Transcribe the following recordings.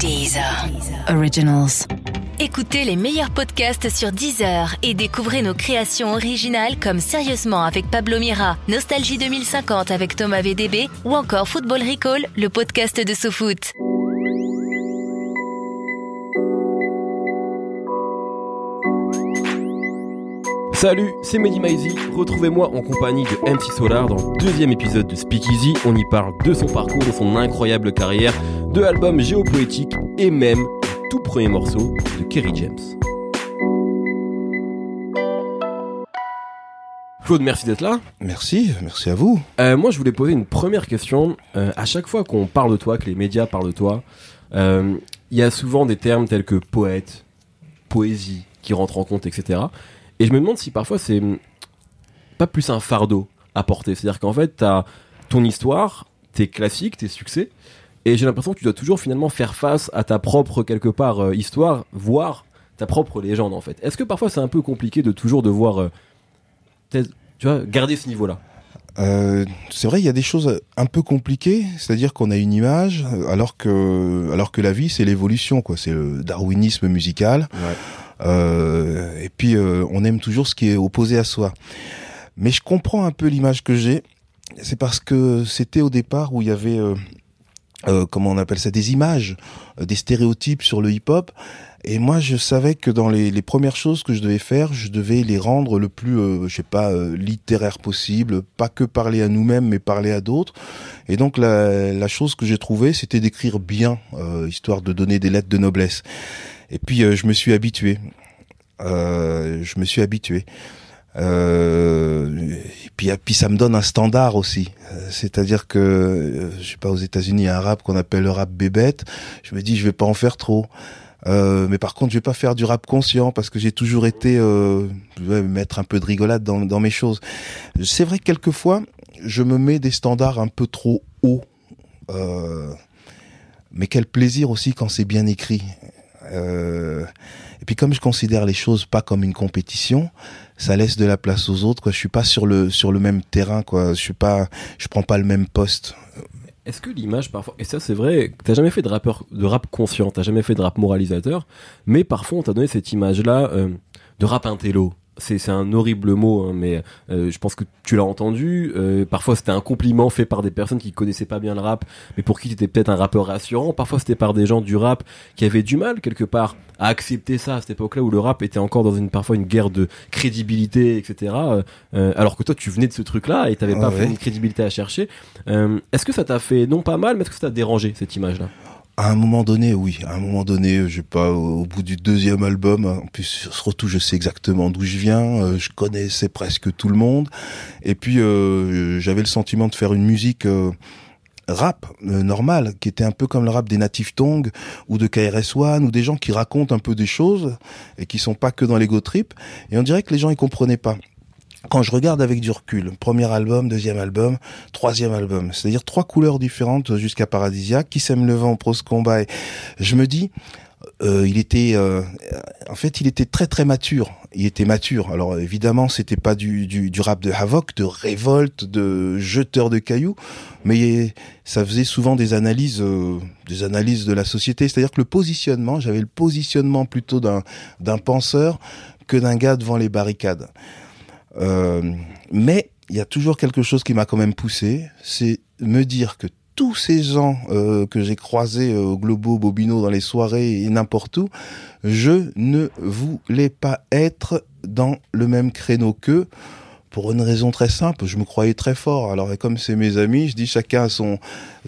Deezer. Originals. Écoutez les meilleurs podcasts sur Deezer et découvrez nos créations originales comme Sérieusement avec Pablo Mira, Nostalgie 2050 avec Thomas VDB ou encore Football Recall, le podcast de SoFoot. Salut, c'est Mehdi. Retrouvez-moi en compagnie de MC Solar dans le deuxième épisode de Speakeasy. On y parle de son parcours, de son incroyable carrière, de l'album géopoétique et même du tout premier morceau de Kerry James. Claude, merci d'être là. Merci, merci à vous. Euh, moi, je voulais poser une première question. Euh, à chaque fois qu'on parle de toi, que les médias parlent de toi, euh, il y a souvent des termes tels que poète, poésie qui rentrent en compte, etc. Et je me demande si parfois c'est pas plus un fardeau à porter. C'est-à-dire qu'en fait, t'as ton histoire, tes classiques, tes succès, et j'ai l'impression que tu dois toujours finalement faire face à ta propre quelque part euh, histoire, voire ta propre légende en fait. Est-ce que parfois c'est un peu compliqué de toujours devoir, euh, tu vois, garder ce niveau-là? Euh, c'est vrai, il y a des choses un peu compliquées, c'est-à-dire qu'on a une image, alors que, alors que la vie, c'est l'évolution, quoi. C'est le darwinisme musical. Euh, et puis, euh, on aime toujours ce qui est opposé à soi. Mais je comprends un peu l'image que j'ai. C'est parce que c'était au départ où il y avait, euh, comment on appelle ça, des images, euh, des stéréotypes sur le hip-hop. Et moi, je savais que dans les, les premières choses que je devais faire, je devais les rendre le plus, euh, je sais pas, euh, littéraire possible, pas que parler à nous-mêmes, mais parler à d'autres. Et donc, la, la chose que j'ai trouvée, c'était d'écrire bien, euh, histoire de donner des lettres de noblesse. Et puis, euh, je me suis habitué. Je me suis habitué. Euh, et puis, ça me donne un standard aussi. Euh, C'est-à-dire que, euh, je sais pas, aux États-Unis, il y a un rap qu'on appelle le rap bébête. Je me dis, je vais pas en faire trop. Euh, mais par contre, je vais pas faire du rap conscient parce que j'ai toujours été euh, mettre un peu de rigolade dans, dans mes choses. C'est vrai que quelquefois, je me mets des standards un peu trop hauts. Euh, mais quel plaisir aussi quand c'est bien écrit. Euh, et puis comme je considère les choses pas comme une compétition, ça laisse de la place aux autres. Quoi. Je suis pas sur le sur le même terrain. Quoi. Je suis pas, je prends pas le même poste. Est-ce que l'image parfois, et ça c'est vrai, t'as jamais fait de rappeur, de rap conscient, t'as jamais fait de rap moralisateur, mais parfois on t'a donné cette image-là euh, de rap intello. C'est, un horrible mot, hein, mais euh, je pense que tu l'as entendu. euh, parfois c'était un compliment fait par des personnes qui connaissaient pas bien le rap, mais pour qui t'étais peut-être un rappeur rassurant. Parfois c'était par des gens du rap qui avaient du mal quelque part à accepter ça à cette époque-là où le rap était encore dans une parfois une guerre de crédibilité, etc. Euh, alors que toi tu venais de ce truc-là et t'avais Ah pas ouais. une crédibilité à chercher. Est-ce que ça t'a fait non pas mal, mais est-ce que ça t'a dérangé cette image-là? À un moment donné, oui. À un moment donné, je sais pas, au bout du deuxième album, en plus, surtout, je sais exactement d'où je viens, euh, je connaissais presque tout le monde. Et puis, euh, j'avais le sentiment de faire une musique euh, rap euh, normale, qui était un peu comme le rap des Native Tongue ou de KRS-One ou des gens qui racontent un peu des choses et qui sont pas que dans l'ego trip. Et on dirait que les gens ils comprenaient pas. Quand je regarde avec du recul, premier album, deuxième album, troisième album, c'est-à-dire trois couleurs différentes jusqu'à Paradisiaque, qui sème le vent, Prose Combat, je me dis, euh, il était, euh, en fait, il était très très mature. Il était mature. Alors évidemment, c'était pas du, du, du rap de Havoc, de révolte, de jeteur de cailloux, mais ça faisait souvent des analyses, euh, des analyses de la société. C'est-à-dire que le positionnement, j'avais le positionnement plutôt d'un d'un penseur que d'un gars devant les barricades. Euh, mais il y a toujours quelque chose qui m'a quand même poussé, c'est me dire que tous ces gens euh, que j'ai croisés euh, au Globo, Bobino, dans les soirées et n'importe où, je ne voulais pas être dans le même créneau qu'eux pour une raison très simple, je me croyais très fort. Alors, et comme c'est mes amis, je dis chacun a son,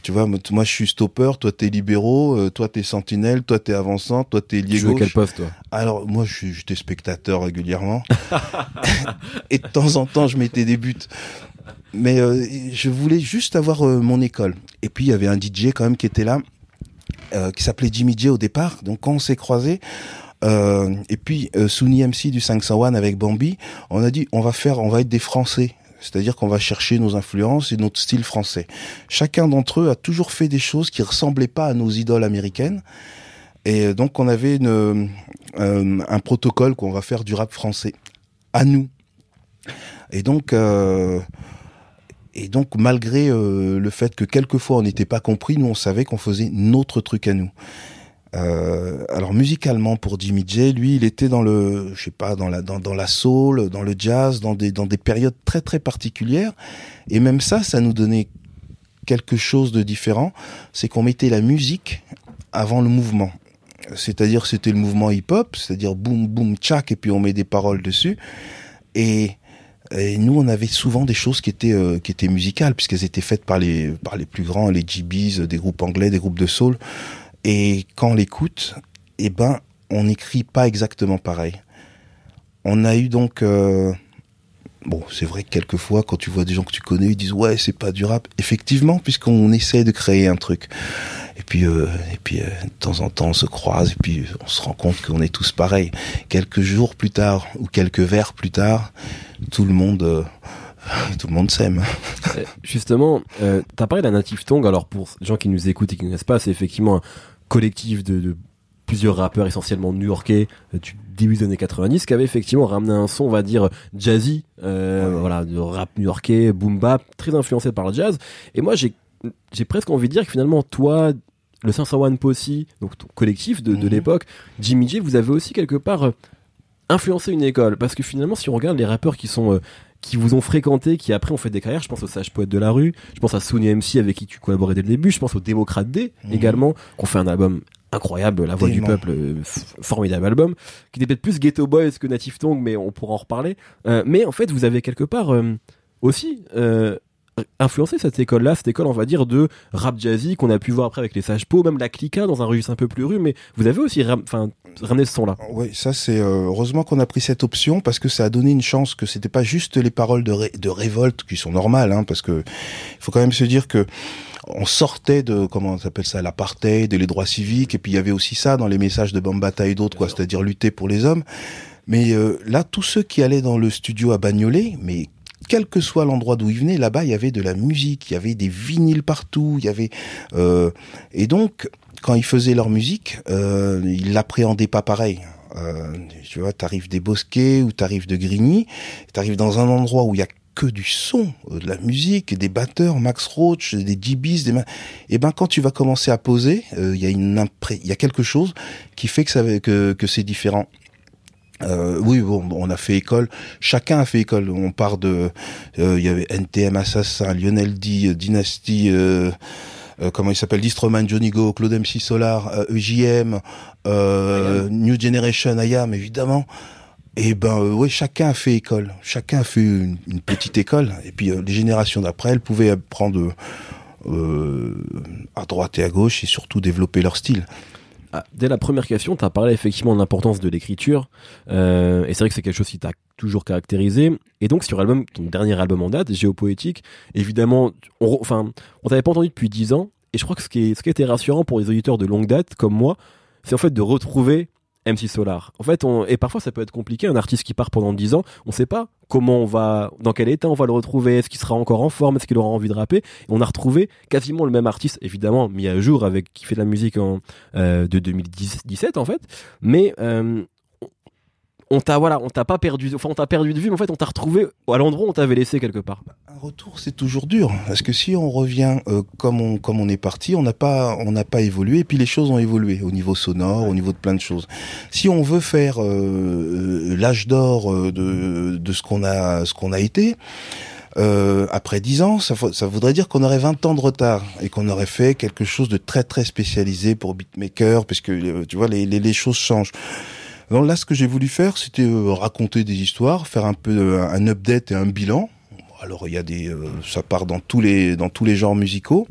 tu vois, moi je suis stopper, toi t'es libéraux, euh, toi t'es sentinelle, toi t'es avançant, toi t'es lié Tu jouais gauche. quel poste toi? Alors moi, j'étais spectateur régulièrement, et de temps en temps, je mettais des buts. Mais euh, je voulais juste avoir euh, mon école. Et puis il y avait un DJ quand même qui était là, euh, qui s'appelait Jimmy J au départ. Donc quand on s'est croisés, euh, et puis euh, MC du 501 avec Bambi, on a dit on va faire, on va être des Français. C'est-à-dire qu'on va chercher nos influences et notre style français. Chacun d'entre eux a toujours fait des choses qui ressemblaient pas à nos idoles américaines. Et donc on avait euh, un protocole qu'on va faire du rap français à nous. Et donc, euh, et donc malgré euh, le fait que quelquefois on n'était pas compris, nous on savait qu'on faisait notre truc à nous. Euh, alors musicalement pour Jimmy J, lui, il était dans le, je sais pas, dans la dans, dans la soul, dans le jazz, dans des dans des périodes très très particulières. Et même ça, ça nous donnait quelque chose de différent, c'est qu'on mettait la musique avant le mouvement. C'est-à-dire c'était le mouvement hip-hop, c'est-à-dire boum boum tchak et puis on met des paroles dessus. Et, et nous on avait souvent des choses qui étaient euh, qui étaient musicales puisqu'elles étaient faites par les par les plus grands, les GBs, des groupes anglais, des groupes de soul. Et quand on l'écoute, eh ben on n'écrit pas exactement pareil. On a eu donc euh, Bon, c'est vrai que quelquefois, quand tu vois des gens que tu connais, ils disent ouais, c'est pas du rap. Effectivement, puisqu'on essaie de créer un truc. Et puis, euh, et puis, euh, de temps en temps, on se croise et puis on se rend compte qu'on est tous pareils. Quelques jours plus tard ou quelques vers plus tard, tout le monde. Euh, tout le monde s'aime. Euh, Justement, euh, t'as parlé d'un native tongue. Alors pour les gens qui nous écoutent et qui ne connaissent pas, c'est effectivement collectif de, de plusieurs rappeurs essentiellement new-yorkais euh, du début des années 90 qui avait effectivement ramené un son, on va dire jazzy, euh, Ouais. voilà, de rap new-yorkais, boom bap, très influencé par le jazz. Et moi, j'ai j'ai presque envie de dire que finalement, toi, le 501 Posse, donc ton collectif de, de Mhm. l'époque, Jimmy J, vous avez aussi quelque part euh, influencé une école. Parce que finalement, si on regarde les rappeurs qui sont euh, qui vous ont fréquenté, qui après ont fait des carrières, je pense au Sage Poète de la rue, je pense à Sony MC avec qui tu collaborais dès le début, je pense au Démocrate D Mhm. également, qu'on fait un album incroyable, La Voix du. Peuple, euh, formidable album, qui était peut-être plus Ghetto Boys que Native Tongue, mais on pourra en reparler. Euh, mais en fait, vous avez quelque part euh, aussi euh, influencé cette école-là, cette école, on va dire, de rap jazzy qu'on a pu voir après avec les Sages Po, même la Clica dans un registre un peu plus rue, mais vous avez aussi ram- enfin, ramené ce son-là. Oui, ça c'est euh, heureusement qu'on a pris cette option parce que ça a donné une chance que c'était pas juste les paroles de, ré- de révolte qui sont normales, hein, parce que il faut quand même se dire que on sortait de comment on s'appelle ça l'apartheid, les droits civiques, et puis il y avait aussi ça dans les messages de Bambata et d'autres, quoi, c'est-à-dire lutter pour les hommes. Mais euh, là, tous ceux qui allaient dans le studio à Bagnolet, mais quel que soit l'endroit d'où ils venaient, là-bas, il y avait de la musique, il y avait des vinyles partout, il y avait euh, et donc quand ils faisaient leur musique, euh, ils l'appréhendaient pas pareil. Euh, tu vois, t'arrives des Bosquets ou t'arrives de Grigny, t'arrives dans un endroit où il y a que du son, euh, de la musique, des batteurs, Max Roach, des DBs, des et ben quand tu vas commencer à poser, euh, il y a une il y a quelque chose qui fait que ça que que c'est différent. Euh, oui, bon, on a fait école. Chacun a fait école. On part de, euh, il y avait NTM Assassin, Lionel D, euh, Dynasty, euh, euh, comment il s'appelle, Distroman, Johnny Go, Claude MC Solar, euh, EJM, euh, New Generation, IAM, évidemment. Et ben, euh, ouais, chacun a fait école. Chacun a fait une, une petite école. Et puis euh, les générations d'après, elles pouvaient prendre euh, à droite et à gauche et surtout développer leur style. Ah, dès la première question, tu as parlé effectivement de l'importance de l'écriture. Euh, et c'est vrai que c'est quelque chose qui t'a toujours caractérisé. Et donc, sur ton dernier album en date, Géopoétique, évidemment, on, enfin, on t'avait pas entendu depuis 10 ans. Et je crois que ce qui, est, ce qui était rassurant pour les auditeurs de longue date, comme moi, c'est en fait de retrouver MC Solar. En fait, on, et parfois ça peut être compliqué, un artiste qui part pendant 10 ans, on sait pas comment on va, dans quel état on va le retrouver, est-ce qu'il sera encore en forme, est-ce qu'il aura envie de rapper. On a retrouvé quasiment le même artiste, évidemment mis à jour avec qui fait de la musique en, euh, de 2017 en fait, mais euh, on t'a voilà, on t'a pas perdu, enfin on t'a perdu de vue, mais en fait on t'a retrouvé à l'endroit où on t'avait laissé quelque part. Un retour, c'est toujours dur, parce que si on revient euh, comme on comme on est parti, on n'a pas on n'a pas évolué, et puis les choses ont évolué au niveau sonore, au niveau de plein de choses. Si on veut faire euh, euh, l'âge d'or euh, de de ce qu'on a ce qu'on a été. euh, après 10 ans, ça, ça voudrait dire qu'on aurait 20 ans de retard et qu'on aurait fait quelque chose de très très spécialisé pour beatmaker, parce que euh, tu vois les, les, les choses changent. Donc là, ce que j'ai voulu faire, c'était euh, raconter des histoires, faire un peu un update et un bilan. Alors il y a des, euh, ça part dans tous les dans tous les genres musicaux.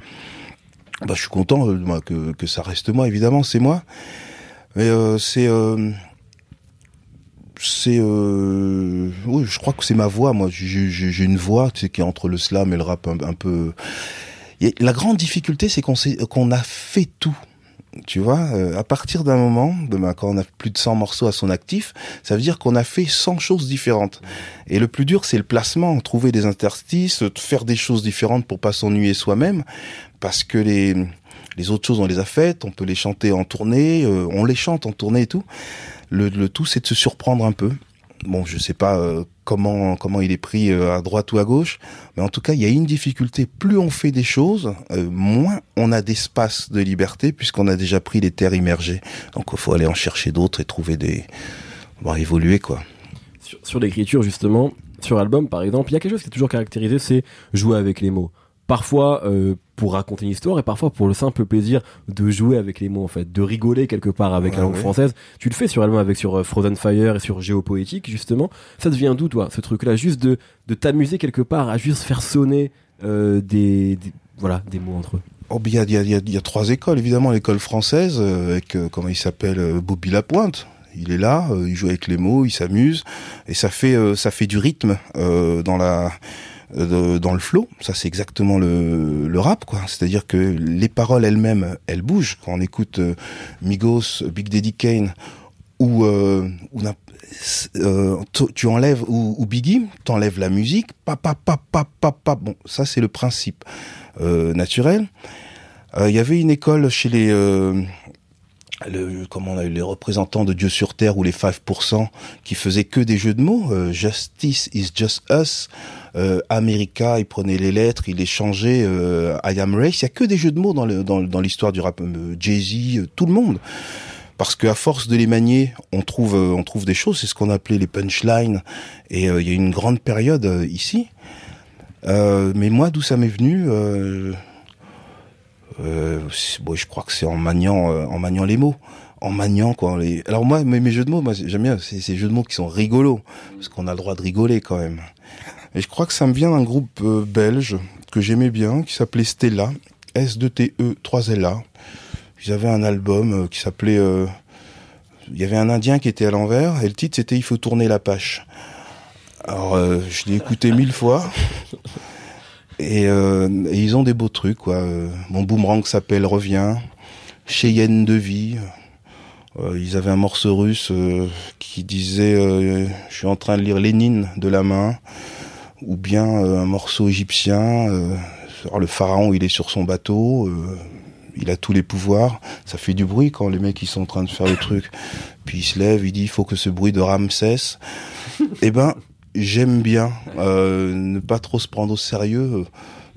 Bah, je suis content euh, que que ça reste moi, évidemment, c'est moi. Mais euh, c'est euh, c'est euh, oui, je crois que c'est ma voix. Moi, j'ai une voix, qui est entre le slam et le rap un, peu. La grande difficulté, c'est qu'on a fait tout. Tu vois, euh, à partir d'un moment, de, ben, quand on a plus de 100 morceaux à son actif, ça veut dire qu'on a fait 100 choses différentes. Et le plus dur, c'est le placement, trouver des interstices, faire des choses différentes pour pas s'ennuyer soi-même, parce que les les autres choses, on les a faites, on peut les chanter en tournée, euh, on les chante en tournée et tout. Le, le tout, c'est de se surprendre un peu. Bon, je sais pas euh, comment comment il est pris euh, à droite ou à gauche, mais en tout cas, il y a une difficulté. Plus on fait des choses, euh, moins on a d'espace de liberté puisqu'on a déjà pris les terres immergées. Donc, il faut aller en chercher d'autres et trouver des, bon, évoluer quoi. Sur, sur l'écriture justement, sur album par exemple, il y a quelque chose qui est toujours caractérisé, c'est jouer avec les mots. Parfois euh, pour raconter une histoire et parfois pour le simple plaisir de jouer avec les mots en fait, de rigoler quelque part avec Ouais, la langue ouais. française. Tu le fais sur avec sur euh, Frozen Fire et sur Géopoétique justement. Ça devient d'où toi, ce truc-là, juste de de t'amuser quelque part à juste faire sonner euh, des, des- voilà des mots entre eux. Oh, il y a, il y, a, il y, a, il y a trois écoles, évidemment. L'école française, euh, avec, comment il s'appelle, Bobby Lapointe. Il est là, euh, il joue avec les mots, il s'amuse, et ça fait, euh, ça fait du rythme euh, dans la, dans le flow. Ça, c'est exactement le, le rap, quoi. C'est-à-dire que les paroles elles-mêmes, elles bougent. Quand on écoute euh, Migos, Big Daddy Kane, ou, euh, ou euh, tu- enlèves ou, Biggie, t'enlèves la musique, pa pa pa pa pa pa. Bon, ça c'est le principe euh, naturel. Euh, Il y avait une école chez les le, comment on a eu les représentants de Dieu sur terre ou les 5% qui faisaient que des jeux de mots. Euh, Justice is just us. Euh, America, il prenait les lettres, il les changeait. Euh, I am race. Il y a que des jeux de mots dans le- dans, dans l'histoire du rap. Euh, Jay-Z, euh, tout le monde parce qu'à force de les manier, on trouve, euh, on trouve des choses. C'est ce qu'on appelait les punchlines. Et il y a une grande période ici. Mais moi, d'où ça m'est venu bon, Je crois que c'est en maniant, euh, en maniant les mots. En maniant quoi. Alors moi, mes, jeux de mots, moi j'aime bien c'est ces jeux de mots qui sont rigolos, parce qu'on a le droit de rigoler quand même. Et je crois que ça me vient d'un groupe euh, belge que j'aimais bien, qui s'appelait Stella, S2TE 3LA. Ils avaient un album euh, qui s'appelait. euh, Il y avait un Indien qui était à l'envers et le titre c'était Il faut tourner la page. Alors euh, je l'ai écouté mille fois et, euh, ils ont des beaux trucs quoi. Euh, Mon boomerang s'appelle Revient, Cheyenne de vie. Euh, ils avaient un morceau russe euh, qui disait euh, Je suis en train de lire Lénine de la main ou bien euh, un morceau égyptien. alors, le pharaon, il est sur son bateau, il a tous les pouvoirs. Ça fait du bruit quand les mecs ils sont en train de faire le truc. Puis il se lève, il dit il faut que ce bruit de cesse. eh ben, j'aime bien euh, ne pas trop se prendre au sérieux, euh,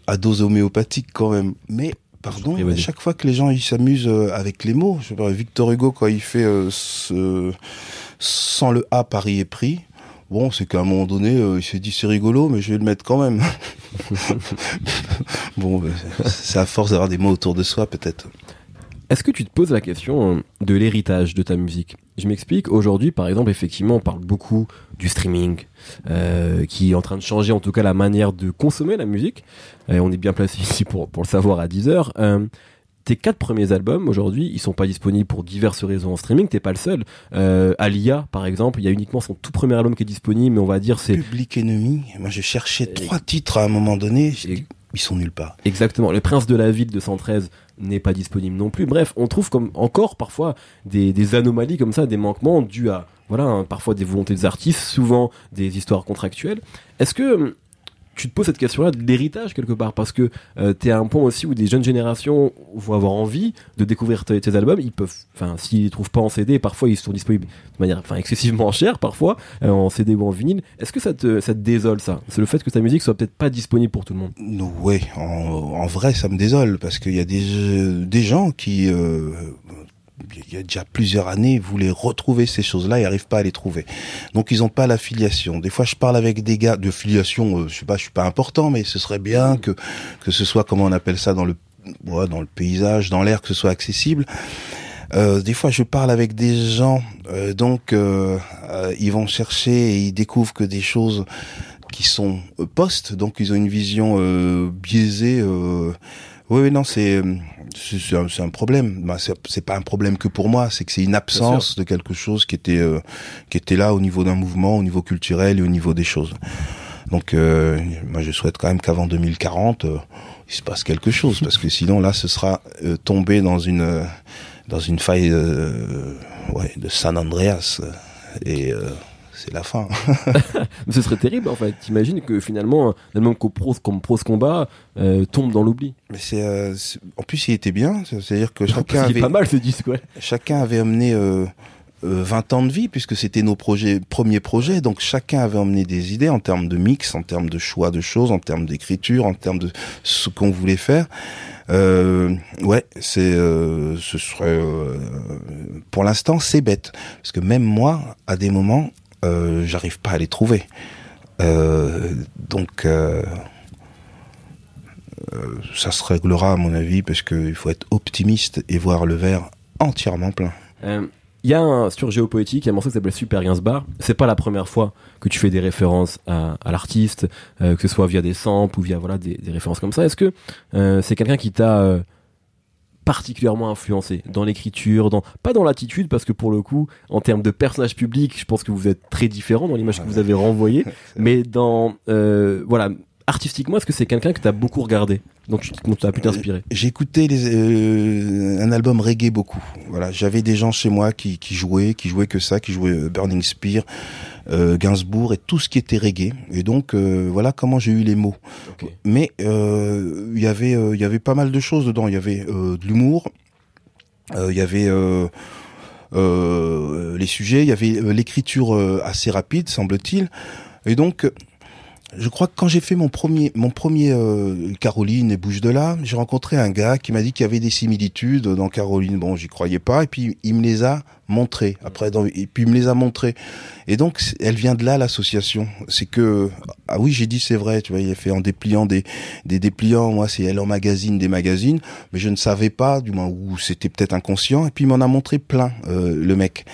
à dose homéopathique quand même. Mais pardon, à chaque fois que les gens ils s'amusent euh, avec les mots, je sais Victor Hugo quand il fait euh, ce, sans le A, Paris est pris. Bon, c'est qu'à un moment donné, euh, il s'est dit c'est rigolo, mais je vais le mettre quand même. bon, euh, c'est à force d'avoir des mots autour de soi, peut-être. Est-ce que tu te poses la question de l'héritage de ta musique? Je m'explique. Aujourd'hui, par exemple, effectivement, on parle beaucoup du streaming, euh, qui est en train de changer, en tout cas, la manière de consommer la musique. Et on est bien placé ici pour, pour le savoir à 10 heures. Euh, tes quatre premiers albums aujourd'hui, ils sont pas disponibles pour diverses raisons en streaming. T'es pas le seul. Euh, Alia, par exemple, il y a uniquement son tout premier album qui est disponible, mais on va dire c'est Public Enemy. Moi, je cherchais trois titres à un moment donné. Dit, Ils sont nulle part. Exactement. Le Prince de la Ville de 113 n'est pas disponible non plus. Bref, on trouve comme encore parfois des, anomalies comme ça, des manquements dus à voilà hein, parfois des volontés des artistes, souvent des histoires contractuelles. Est-ce que hum, tu te poses cette question-là de l'héritage quelque part parce que euh, t'es à un point aussi où des jeunes générations vont avoir envie de découvrir tes, albums. Ils peuvent, enfin, s'ils les trouvent pas en CD, parfois ils sont disponibles de manière, enfin, excessivement chère parfois euh, en CD ou en vinyle. Est-ce que ça te, ça te désole ça? C'est le fait que ta musique soit peut-être pas disponible pour tout le monde. En, en vrai, ça me désole parce qu'il y a des, euh, des gens qui, euh, il y a déjà plusieurs années, voulaient retrouver ces choses-là et n'arrivent pas à les trouver. Donc ils n'ont pas la filiation. Des fois, je parle avec des gars de filiation. Euh, je sais pas, je suis pas important, mais ce serait bien que que ce soit comment on appelle ça dans le ouais, dans le paysage, dans l'air, que ce soit accessible. Euh, des fois, je parle avec des gens, euh, donc euh, euh, ils vont chercher et ils découvrent que des choses qui sont euh, post, donc ils ont une vision biaisée. Oui, non, c'est c'est un, un problème. Bah, c'est pas un problème que pour moi, c'est que c'est une absence de quelque chose qui était euh, qui était là au niveau d'un mouvement, au niveau culturel et au niveau des choses. Donc, euh, moi, je souhaite quand même qu'avant 2040, euh, il se passe quelque chose, parce que sinon, là, ce sera euh, tombé dans une euh, dans une faille euh, ouais, de San Andreas, et euh, c'est la fin. Ce serait terrible en fait. T'imagines que finalement, un album comme Pros Combat euh, tombe dans l'oubli. Mais c'est, euh, c'est- en plus, il était bien, c'est-à-dire que chacun avait, pas mal ce disque, ouais. chacun avait amené euh, 20 ans de vie puisque c'était nos projets, premiers projets. Donc chacun avait emmené des idées en termes de mix, en termes de choix de choses, en termes d'écriture, en termes de ce qu'on voulait faire. Euh, ouais, c'est, euh, ce serait, euh, pour l'instant, c'est bête parce que même moi, à des moments, euh, j'arrive pas à les trouver. Euh, donc, euh, ça se réglera à mon avis parce qu'il faut être optimiste et voir le verre entièrement plein. Il y a un, sur Géopoétique, il y a un morceau qui s'appelle Super Gainsbar. C'est pas la première fois que tu fais des références à, l'artiste, que ce soit via des samples ou via voilà des, références comme ça. Est-ce que c'est quelqu'un qui t'a particulièrement influencé dans l'écriture, dans pas dans l'attitude parce que pour le coup, en termes de personnage public, je pense que vous êtes très différent dans l'image que vous avez renvoyée, mais dans euh, voilà artistiquement, est-ce que c'est quelqu'un que t'as beaucoup regardé, donc tu- tu as pu t'inspirer? J'écoutais euh, un album reggae beaucoup. Voilà, j'avais des gens chez moi qui, qui jouaient, qui jouaient que ça, qui jouaient euh, Burning Spear, euh, Gainsbourg et tout ce qui était reggae. Et donc euh, voilà comment j'ai eu les mots. Ok. Mais euh, il y avait euh, il y avait pas mal de choses dedans. Il y avait euh, de l'humour, euh, il y avait euh, euh, les sujets, il y avait euh, l'écriture euh, assez rapide, semble-t-il. Et donc, je crois que quand j'ai fait mon premier, mon premier euh, Caroline et bouge de là, j'ai rencontré un gars qui m'a dit qu'il y avait des similitudes dans Caroline. Bon, j'y croyais pas, et puis il me les a montrées. Après, dans- et puis il me les a montrées. Et donc, elle vient de là l'association. C'est que ah oui, j'ai dit c'est vrai. Tu vois, il a fait en dépliant des des dépliants. Moi, c'est elle en magazine des magazines, mais je ne savais pas, du moins, ou c'était peut-être inconscient. Et puis il m'en a montré plein, euh, le mec.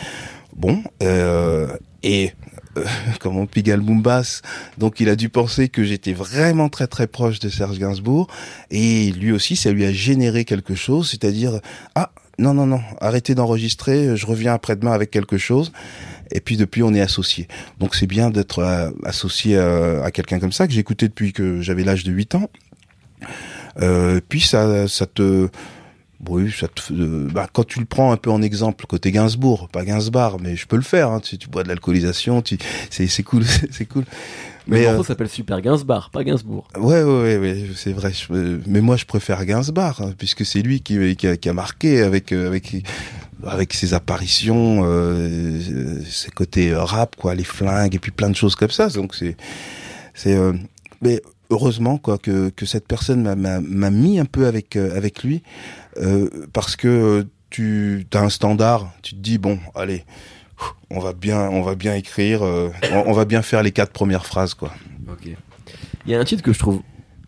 Bon, euh, et euh, comment Pigalle Boombas, donc il a dû penser que j'étais vraiment très très proche de Serge Gainsbourg, et lui aussi, ça lui a généré quelque chose, c'est-à-dire ah non non non, arrêtez d'enregistrer, je reviens après-demain avec quelque chose. Et puis depuis, on est associés. Donc c'est bien d'être euh, associé à, à quelqu'un comme ça que écouté depuis que j'avais l'âge de 8 ans. Euh, puis ça, ça te, oui, ça te, euh, bah, quand tu le prends un peu en exemple côté Gainsbourg, pas Gainsbar, mais je peux le faire. Hein, tu, tu bois de l'alcoolisation, tu, c'est, c'est cool, c'est cool. Mais Mais euh, s'appelle Super Gainsbar, pas Gainsbourg. ouais, ouais, ouais, ouais, c'est vrai. je- euh, mais moi, je préfère Gainsbar hein, puisque c'est lui qui, qui, a, qui a marqué avec euh, avec avec ses apparitions, euh, ses côtés rap, quoi, les flingues et puis plein de choses comme ça. Donc c'est c'est mais heureusement quoi que que cette personne m'a mis un peu avec euh, avec lui euh, parce que tu as un standard, tu te dis bon, allez, on va bien on va bien écrire, euh, on, va bien faire les quatre premières phrases quoi. Ok. Il y a un titre que je trouve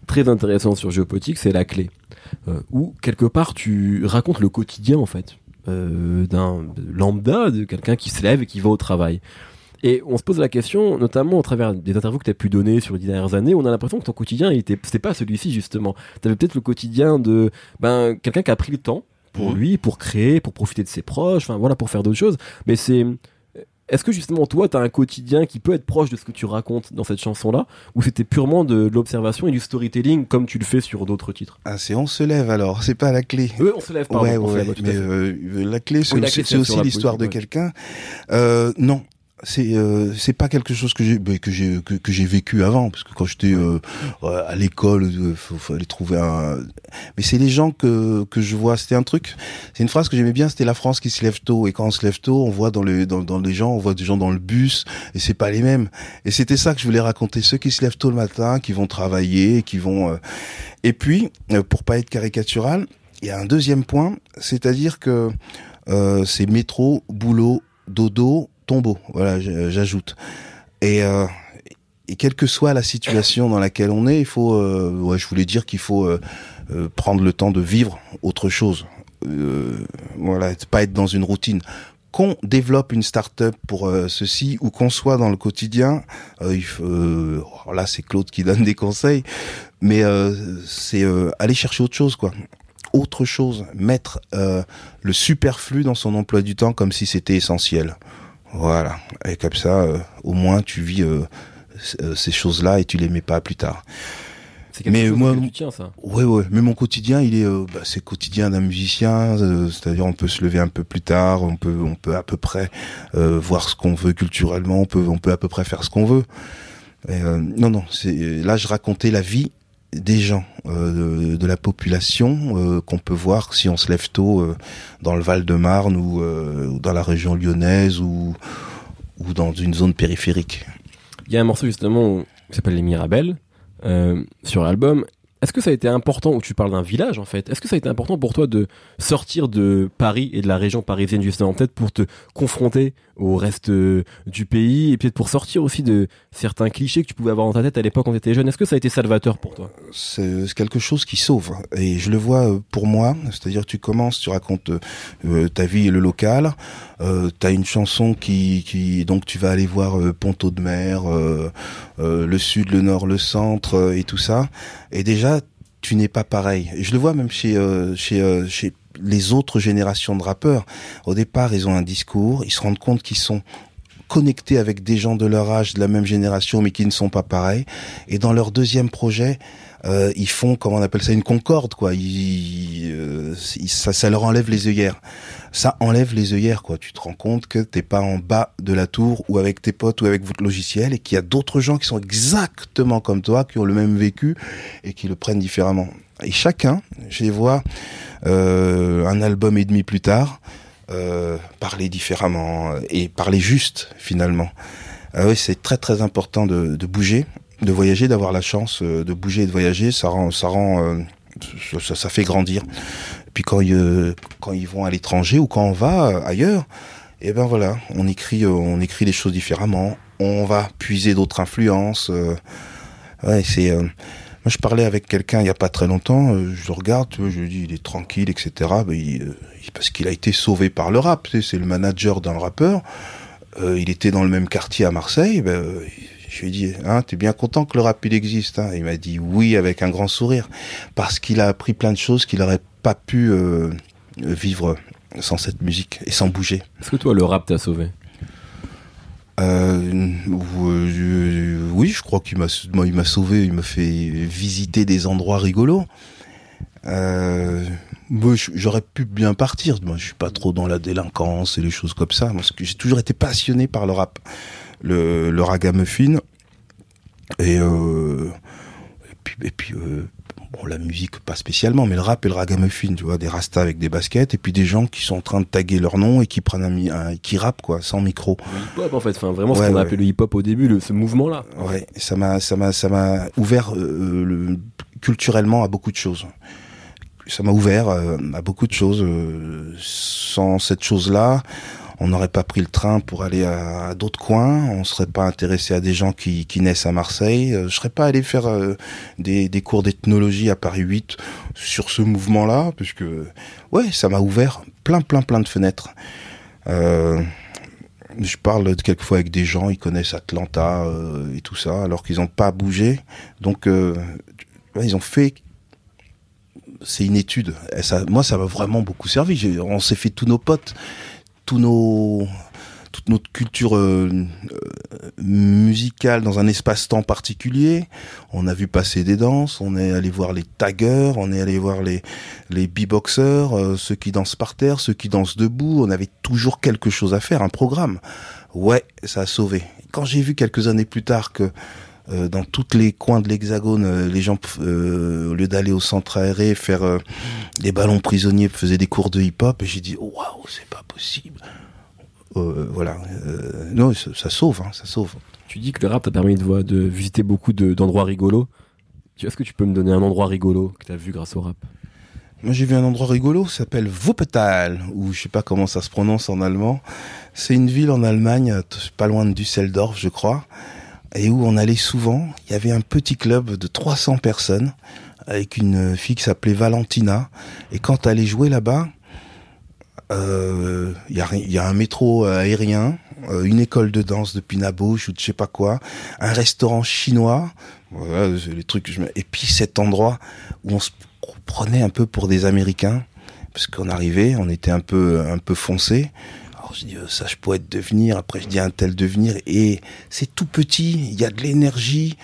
très intéressant sur Géopolitique, c'est La Clé. Où, quelque part, tu racontes le quotidien, en fait, d'un lambda, de quelqu'un qui se lève et qui va au travail. Et on se pose la question, notamment au travers des interviews que tu as pu donner sur les dix dernières années, on a l'impression que ton quotidien, il était, c'était pas celui-ci, justement. Tu avais peut-être le quotidien de ben, quelqu'un qui a pris le temps pour Mhm. lui, pour créer, pour profiter de ses proches, enfin voilà, pour faire d'autres choses. Mais c'est. Est-ce que justement toi, tu as un quotidien qui peut être proche de ce que tu racontes dans cette chanson-là, ou c'était purement de, de l'observation et du storytelling comme tu le fais sur d'autres titres? Ah, c'est on se lève alors, c'est pas la clé. Eux, on se lève pardon, ouais, ouais, lève, mais euh, la clé, c'est Oui, aussi, l'histoire de quelqu'un. Euh, non, c'est euh, c'est pas quelque chose que j'ai bah, que j'ai que, que j'ai vécu avant, parce que quand j'étais euh, euh, à l'école, il fallait trouver un. Mais c'est les gens que que je vois. C'était un truc. C'est une phrase que j'aimais bien. C'était la France qui se lève tôt. Et quand on se lève tôt, on voit dans les dans, dans les gens, on voit des gens dans le bus, et c'est pas les mêmes. Et c'était ça que je voulais raconter. Ceux qui se lèvent tôt le matin, qui vont travailler, qui vont. euh, Et puis, euh, pour pas être caricatural, il y a un deuxième point, c'est-à-dire que euh, c'est métro, boulot, dodo, tombeau. Voilà, j- j'ajoute. Et, euh, et quelle que soit la situation dans laquelle on est, il faut, euh, ouais, je voulais dire qu'il faut euh, euh, prendre le temps de vivre autre chose. Euh, voilà, pas être dans une routine. Qu'on développe une start-up pour euh, ceci ou qu'on soit dans le quotidien, euh, il faut, euh, alors là c'est Claude qui donne des conseils, mais euh, c'est euh, aller chercher autre chose quoi autre chose, mettre euh, le superflu dans son emploi du temps comme si c'était essentiel. Voilà. Et comme ça, euh, au moins, tu vis euh, euh, ces choses-là et tu les mets pas plus tard. C'est quelque mais chose moi- auquel tu tiens, ça. Ouais, ouais. Mais mon quotidien, il est, euh, bah, c'est le quotidien d'un musicien. euh, C'est-à-dire, on peut se lever un peu plus tard, on peut, on peut à peu près euh, voir ce qu'on veut culturellement, on peut, on peut à peu près faire ce qu'on veut. Et, euh, non, non. C'est là, je racontais la vie des gens euh, de, de, la population euh, qu'on peut voir si on se lève tôt euh, dans le Val-de-Marne ou, ou, dans la région lyonnaise ou, ou dans une zone périphérique. Il y a un morceau justement qui s'appelle Les Mirabelles sur l'album est-ce que ça a été important, où tu parles d'un village en fait, est-ce que ça a été important pour toi de sortir de Paris et de la région parisienne justement, peut-être pour te confronter au reste euh, du pays et peut-être pour sortir aussi de certains clichés que tu pouvais avoir dans ta tête à l'époque quand tu étais jeune? Est-ce que ça a été salvateur pour toi? C'est quelque chose qui sauve. Et je le vois euh, pour moi, c'est-à-dire tu commences, tu racontes euh, ta vie et le local, euh, tu as une chanson qui, qui donc tu vas aller voir Ponto de Mer, le sud, le nord, le centre et tout ça. Et déjà tu n'es pas pareil. Je le vois même chez chez chez les autres générations de rappeurs, au départ, ils ont un discours, ils se rendent compte qu'ils sont connectés avec des gens de leur âge, de la même génération, mais qui ne sont pas pareils. Et dans leur deuxième projet, euh, ils font, comment on appelle ça, une concorde, quoi. Ils, euh, ça, ça leur enlève les œillères. Ça enlève les œillères, quoi. Tu te rends compte que t'es pas en bas de la tour ou avec tes potes ou avec votre logiciel et qu'il y a d'autres gens qui sont exactement comme toi, qui ont le même vécu et qui le prennent différemment. Et chacun, je les vois euh, un album et demi plus tard, euh, parler différemment et parler juste finalement. Ah oui, c'est très très important de, de bouger, de voyager, d'avoir la chance euh, de bouger et de voyager. Ça rend, ça rend, euh, ça, ça, fait grandir. Puis quand ils, quand ils vont à l'étranger ou quand on va ailleurs, et eh ben voilà, on écrit, on écrit les choses différemment. On va puiser d'autres influences. ouais, c'est moi, je parlais avec quelqu'un il y a pas très longtemps. Euh, je le regarde, je lui dis, il est tranquille, etc. Ben, il, parce qu'il a été sauvé par le rap. Tu sais, c'est le manager d'un rappeur. Euh, il était dans le même quartier à Marseille. Ben, je lui ai dit, hein, t'es bien content que le rap il existe hein Il m'a dit oui avec un grand sourire, parce qu'il a appris plein de choses qu'il n'aurait pas pu euh, vivre sans cette musique et sans bouger. Est-ce que toi, le rap t'a sauvé? Euh, oui, je crois qu'il m'a, il m'a sauvé, il m'a fait visiter des endroits rigolos. Euh, j'aurais pu bien partir. Moi, je suis pas trop dans la délinquance et les choses comme ça. Parce que j'ai toujours été passionné par le rap, le, le ragamuffin. Et, euh, et puis, et puis euh, bon, la musique pas spécialement, mais le rap et le ragamuffin, tu vois, des rastas avec des baskets, et puis des gens qui sont en train de taguer leur nom et qui prennent un, qui rappent quoi, sans micro. Le hip-hop en fait, enfin vraiment ce qu'on a appelé le hip-hop au début, le, ce mouvement-là. Ouais, ça m'a, ça m'a, ça m'a ouvert euh, le, culturellement à beaucoup de choses. Ça m'a ouvert euh, à beaucoup de choses. Euh, sans cette chose-là, on n'aurait pas pris le train pour aller à, d'autres coins, on serait pas intéressé à des gens qui, naissent à Marseille, euh, je serais pas allé faire euh, des, cours d'ethnologie à Paris 8 sur ce mouvement-là, puisque ouais, ça m'a ouvert plein plein plein de fenêtres. Euh, je parle quelquefois avec des gens, ils connaissent Atlanta et tout ça, alors qu'ils n'ont pas bougé. Donc, ils ont fait. C'est une étude. Et ça, moi, ça m'a vraiment beaucoup servi. On s'est fait tous nos potes tous nos toute notre culture euh, euh, musicale dans un espace-temps particulier. On a vu passer des danses, on est allé voir les taggers, on est allé voir les les beatboxers, euh, ceux qui dansent par terre, ceux qui dansent debout. On avait toujours quelque chose à faire, un programme. Ouais, ça a sauvé. Quand j'ai vu quelques années plus tard que dans tous les coins de l'hexagone, les gens, au lieu d'aller au centre aéré faire des ballons prisonniers, faisaient des cours de hip-hop, et j'ai dit, waouh, c'est pas possible. Euh, voilà. Euh, non, ça, ça sauve, hein, ça sauve. Tu dis que le rap t'a permis de, de visiter beaucoup d'endroits rigolos. Est-ce que tu peux me donner un endroit rigolo que tu as vu grâce au rap? Moi, j'ai vu un endroit rigolo, ça s'appelle Wuppertal, ou je sais pas comment ça se prononce en allemand. C'est une ville en Allemagne, pas loin de Düsseldorf, je crois, et où on allait souvent. Il y avait un petit club de 300 personnes avec une fille qui s'appelait Valentina. Et quand elle allait jouer là-bas, il euh, y, a, y, a, un métro aérien, euh, une école de danse de Pinabouche ou de je sais pas quoi, un restaurant chinois, voilà, les trucs que je... et puis cet endroit où on se prenait un peu pour des Américains, parce qu'on arrivait, on était un peu un peu foncé. Alors je dis euh, ça je pourrais devenir, après je dis un tel devenir, et c'est tout petit, il y a de l'énergie.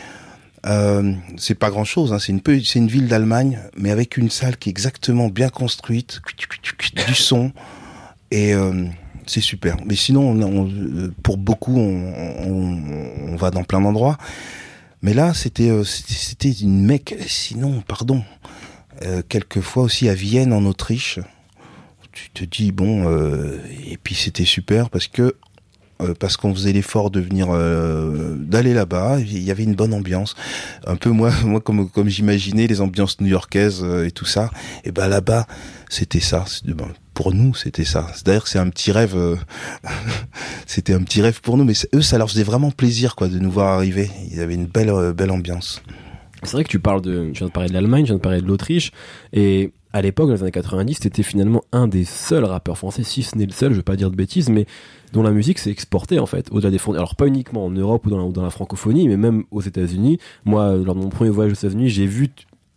Euh, c'est pas grand chose, hein. c'est une, ville d'Allemagne, mais avec une salle qui est exactement bien construite, du son, et euh, c'est super. Mais sinon, on, pour beaucoup, on, va dans plein d'endroits. Mais là, c'était c'était une mec. Sinon, pardon. Quelquefois aussi à Vienne, en Autriche. Tu te dis bon, euh, et puis c'était super parce que euh, parce qu'on faisait l'effort de venir euh, d'aller là-bas. Il y avait une bonne ambiance, un peu moi, moi comme comme j'imaginais les ambiances new-yorkaises et tout ça. Et ben là-bas, c'était ça. Ben, pour nous, c'était ça. D'ailleurs, c'est un petit rêve. c'était un petit rêve pour nous, mais eux, ça leur faisait vraiment plaisir, quoi, de nous voir arriver. Il y avait une belle, belle ambiance. C'est vrai que tu parles de, je viens de parler de l'Allemagne, je viens de parler de l'Autriche, et à l'époque, dans les années 90, t'étais finalement un des seuls rappeurs français, si ce n'est le seul, je vais pas dire de bêtises, mais dont la musique s'est exportée en fait, au-delà des frontières. Alors pas uniquement en Europe ou dans la, ou dans la francophonie, mais même aux États-Unis. Moi, lors de mon premier voyage aux États-Unis, j'ai vu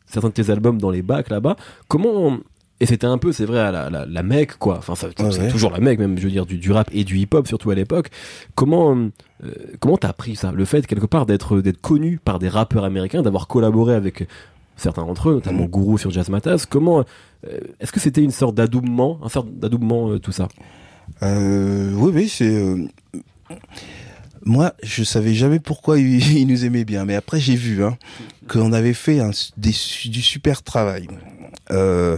certains de tes albums dans les bacs là-bas. Comment et c'était un peu, c'est vrai, à la, la, la mecque, quoi. Enfin, ça, Ouais, c'est toujours la mecque, même, je veux dire, du, du rap et du hip-hop, surtout à l'époque. Comment, euh, comment t'as appris ça? Le fait, quelque part, d'être d'être connu par des rappeurs américains, d'avoir collaboré avec certains d'entre eux, notamment Mhm. Guru sur Jazz Matas. Comment euh, est-ce que c'était une sorte d'adoubement, un sorte d'adoubement euh, tout ça? Euh, oui, oui, c'est. euh, Moi, je savais jamais pourquoi ils, ils nous aimaient bien, mais après j'ai vu hein, qu'on avait fait un, des, su- du super travail. Euh,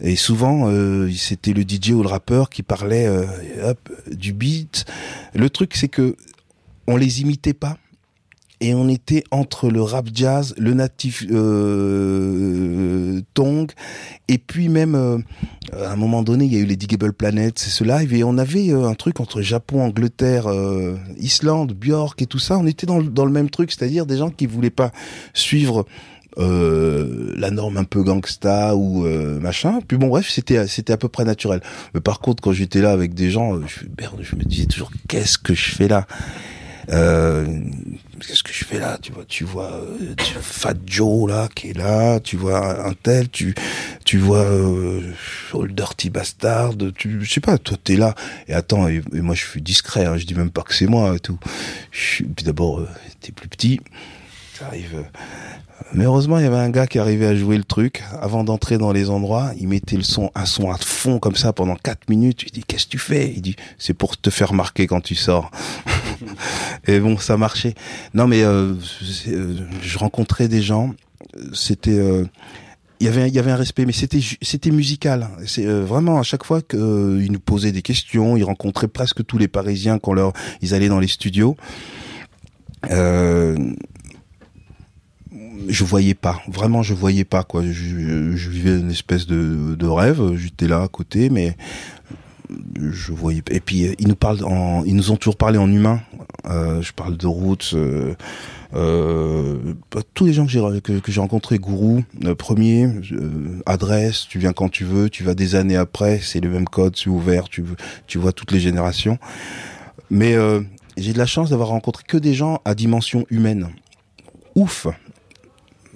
et souvent, euh, c'était le DJ ou le rappeur qui parlait euh, hop, du beat. Le truc, c'est que on les imitait pas. Et on était entre le rap jazz, le natif euh, tong, et puis même euh, à un moment donné, il y a eu les Digable Planets, c'est ce live, et on avait euh, un truc entre Japon, Angleterre, euh, Islande, Björk et tout ça. On était dans, dans le même truc, c'est-à-dire des gens qui voulaient pas suivre euh, la norme un peu gangsta ou euh, machin. Puis bon, bref, c'était c'était à peu près naturel. Mais par contre, quand j'étais là avec des gens, euh, je, merde, je me disais toujours qu'est-ce que je fais là? Euh, Qu'est-ce que je fais là? Tu vois, vois euh, tu- Fat Joe là qui est là, tu vois un tel, tu tu vois euh, Old Dirty Bastard, je sais pas, toi t'es là. Et attends et, moi je suis discret, hein, je dis même pas que c'est moi et tout. Puis d'abord euh, t'es plus petit, t'arrives. Euh, mais heureusement, il y avait un gars qui arrivait à jouer le truc. Avant d'entrer dans les endroits, il mettait le son, un son à fond comme ça pendant 4 minutes. Je dis, qu'est-ce que tu fais? Il dit, c'est pour te faire marquer quand tu sors. Et bon, ça marchait. Non, mais euh, euh, je rencontrais des gens. C'était, euh, il y avait, il y avait un respect, mais c'était, c'était musical. C'est euh, vraiment à chaque fois qu'ils nous posaient des questions, ils rencontraient presque tous les Parisiens quand leur, ils allaient dans les studios. Euh, je voyais pas, vraiment je voyais pas quoi. Je, je vivais une espèce de, de rêve. J'étais là à côté, mais je voyais. Et puis ils nous parlent en, ils nous ont toujours parlé en humain. Euh, je parle de Roots, euh, euh, tous les gens que j'ai que j'ai rencontrés, Gourou, euh, premier, euh, adresse, tu viens quand tu veux, tu vas des années après, c'est le même code, c'est ouvert, tu tu vois toutes les générations. Mais euh, j'ai de la chance d'avoir rencontré que des gens à dimension humaine. Ouf.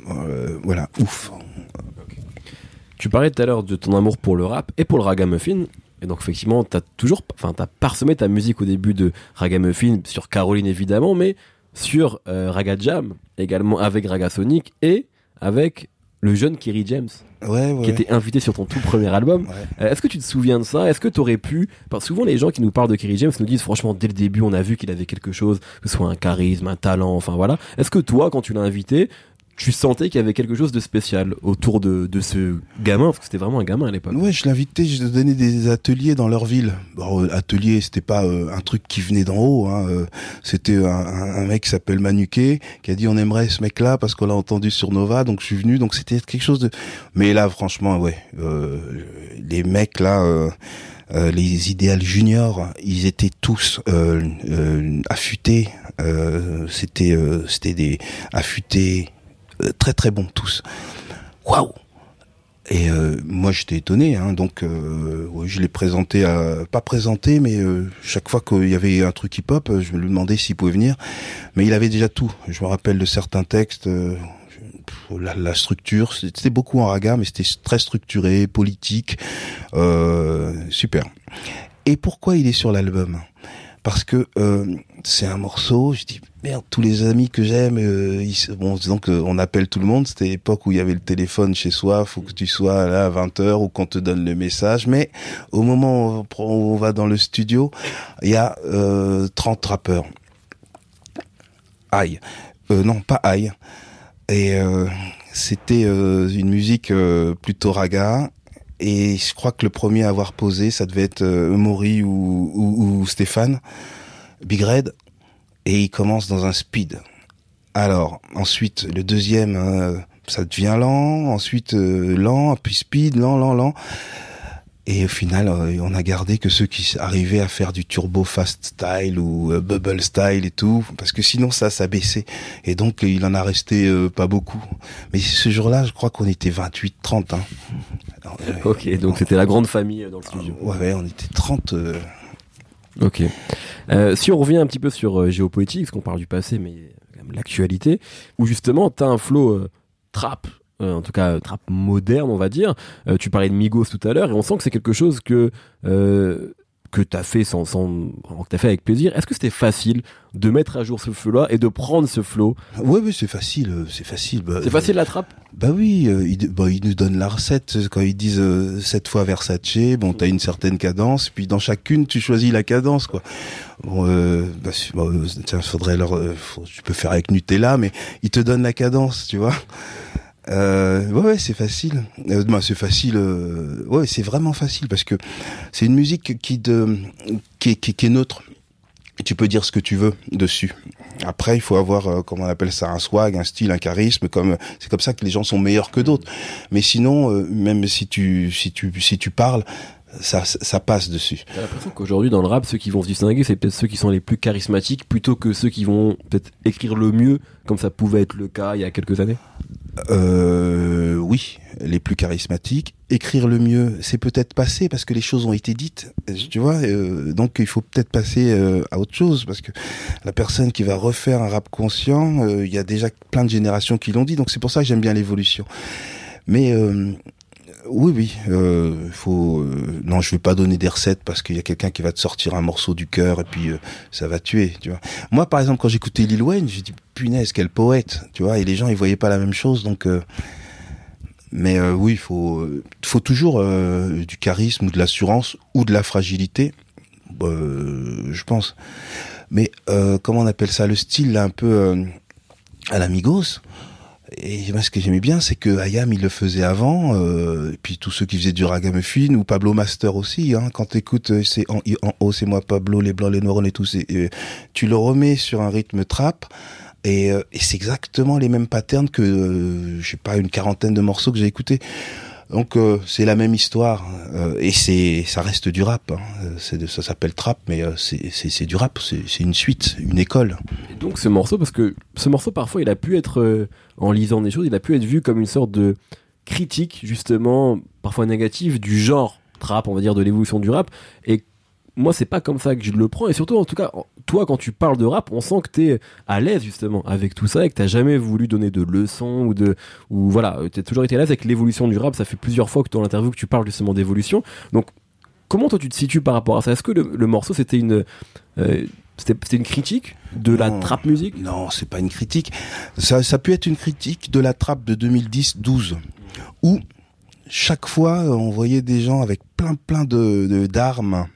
Euh, voilà, ouf. Tu parlais tout à l'heure de ton amour pour le rap et pour le ragamuffin. Et donc effectivement, t'as toujours, enfin, t'as parsemé ta musique au début de Ragamuffin sur Caroline évidemment, mais sur euh, Raga Jam également avec Raga Sonic et avec le jeune Kerry James Ouais, ouais. qui était invité sur ton tout premier album. Ouais. Euh, Est-ce que tu te souviens de ça? Est-ce que tu aurais pu Parce que souvent les gens qui nous parlent de Kerry James nous disent franchement dès le début on a vu qu'il avait quelque chose, que ce soit un charisme, un talent, enfin voilà. Est-ce que toi quand tu l'as invité, tu sentais qu'il y avait quelque chose de spécial autour de, de ce gamin parce que c'était vraiment un gamin à l'époque. Ouais, je l'invitais, je donnais des ateliers dans leur ville. Bon, euh, atelier, c'était pas euh, un truc qui venait d'en haut. Hein, euh, c'était un, un- mec qui s'appelle Manuquet qui a dit on aimerait ce mec-là parce qu'on l'a entendu sur Nova, donc je suis venu. Donc c'était quelque chose de. Mais là, franchement, ouais, euh, les mecs là. euh, euh, les idéales juniors, ils étaient tous euh, euh, affûtés. C'était, c'était des affûtés, très très bons tous. Waouh et euh, moi j'étais étonné, hein, donc euh, je l'ai présenté, à, pas présenté, mais euh, chaque fois qu'il y avait un truc hip-hop, euh, je me lui demandais s'il pouvait venir, mais il avait déjà tout. Je me rappelle de certains textes, euh, la, la structure, c'était beaucoup en raga, mais c'était très structuré, politique, euh, super. Et pourquoi il est sur l'album? Parce que euh, c'est un morceau, je dis tous les amis que j'aime, euh, ils bon, on appelle tout le monde. C'était l'époque où il y avait le téléphone chez soi, faut que tu sois là à 20 h ou qu'on te donne le message. Mais au moment où on va dans le studio, il y a euh, 30 rappeurs. Aïe. Euh, non, pas Aïe. Et euh, c'était euh, une musique plutôt raga. Et je crois que le premier à avoir posé, ça devait être Maury ou, ou Stéphane, Big Red. Et il commence dans un speed. Alors, ensuite, le deuxième, euh, ça devient lent. Ensuite, euh, lent, puis speed, lent, lent, lent. Et au final, euh, on a gardé que ceux qui arrivaient à faire du turbo fast style ou euh, bubble style et tout, parce que sinon ça, ça baissait. Et donc il en a resté euh, pas beaucoup. Mais ce jour-là, je crois qu'on était 28, 30. Hein. Euh, Ok, donc c'était la grande famille dans le studio. ouais, ouais, on était 30. Ok. Euh, si on revient un petit peu sur euh, géopolitique, parce qu'on parle du passé, mais l'actualité, où justement t'as un flow euh, trap, euh, en tout cas trap moderne, on va dire. Euh, tu parlais de Migos tout à l'heure, et on sent que c'est quelque chose que euh, que t'as fait sans, sans que t'as fait avec plaisir. Est-ce que c'était facile de mettre à jour ce flow-là et de prendre ce flow? Ouais, oui, c'est facile, euh, c'est facile. Bah, C'est facile la trap Bah oui, euh, ils, bah, ils nous donnent la recette quand ils disent euh, sept fois Versace. Bon, t'as une certaine cadence, puis dans chacune tu choisis la cadence, quoi. Bon, euh, bah, si- bah, euh, tiens, faudrait leur, euh, faut- tu peux faire avec Nutella, mais ils te donnent la cadence, tu vois. Euh, ouais, ouais, c'est facile. Euh, bah, c'est facile. euh, ouais, c'est vraiment facile parce que c'est une musique qui de, qui, qui, qui est neutre. Tu peux dire ce que tu veux dessus. Après, il faut avoir, euh, comment on appelle ça, un swag, un style, un charisme. Comme c'est comme ça que les gens sont meilleurs que d'autres. Mais sinon, euh, même si tu si tu si tu parles, ça ça, passe dessus. J'ai l'impression qu'aujourd'hui dans le rap, ceux qui vont se distinguer, c'est peut-être ceux qui sont les plus charismatiques plutôt que ceux qui vont peut-être écrire le mieux, comme ça pouvait être le cas il y a quelques années. Euh, oui, les plus charismatiques. Écrire le mieux, c'est peut-être passé parce que les choses ont été dites. Tu vois, euh, donc il faut peut-être passer euh, à autre chose parce que la personne qui va refaire un rap conscient, euh, il y a déjà plein de générations qui l'ont dit. Donc c'est pour ça que j'aime bien l'évolution. Mais euh, oui, oui, euh, faut. euh, non, je vais pas donner des recettes parce qu'il y a quelqu'un qui va te sortir un morceau du cœur et puis euh, ça va tuer, tu vois. Moi, par exemple, quand j'écoutais Lil Wayne, j'ai dit punaise quel poète, tu vois. Et les gens, ils voyaient pas la même chose, donc. euh, mais euh, oui, il faut, euh, faut toujours du charisme ou de l'assurance ou de la fragilité, je pense. Mais comment on appelle ça? Le style là, un peu à l'amigos. Et moi, ce que j'aimais bien, c'est que Ayam, il le faisait avant, euh, et puis tous ceux qui faisaient du ragamuffin, ou Pablo Master aussi, hein, quand t'écoutes, euh, c'est en, en haut, c'est moi Pablo, les blancs, les noirs, et tout, c'est, euh, tu le remets sur un rythme trap, et, euh, et c'est exactement les mêmes patterns que, euh, je sais pas, une quarantaine de morceaux que j'ai écoutés. Donc euh, c'est la même histoire, euh, et c'est, ça reste du rap. Hein. Euh, ça s'appelle trap, mais euh, c'est, du rap, c'est, une suite, une école. Et donc ce morceau, parce que ce morceau parfois il a pu être, en lisant des choses, il a pu être vu comme une sorte de critique justement, parfois négative, du genre trap, on va dire, de l'évolution du rap. Et moi c'est pas comme ça que je le prends, et surtout en tout cas, toi quand tu parles de rap, on sent que t'es à l'aise justement avec tout ça, et que t'as jamais voulu donner de leçons, ou de, ou voilà, t'as toujours été à l'aise avec l'évolution du rap, ça fait plusieurs fois que dans l'interview que tu parles justement d'évolution. Donc comment toi tu te situes par rapport à ça? Est-ce que le, le morceau c'était une... euh, c'était une critique de la Non. trap musique? Non, c'est pas une critique. Ça, ça peut être une critique de la trappe de 2010-12, où chaque fois on voyait des gens avec plein plein de- d'armes.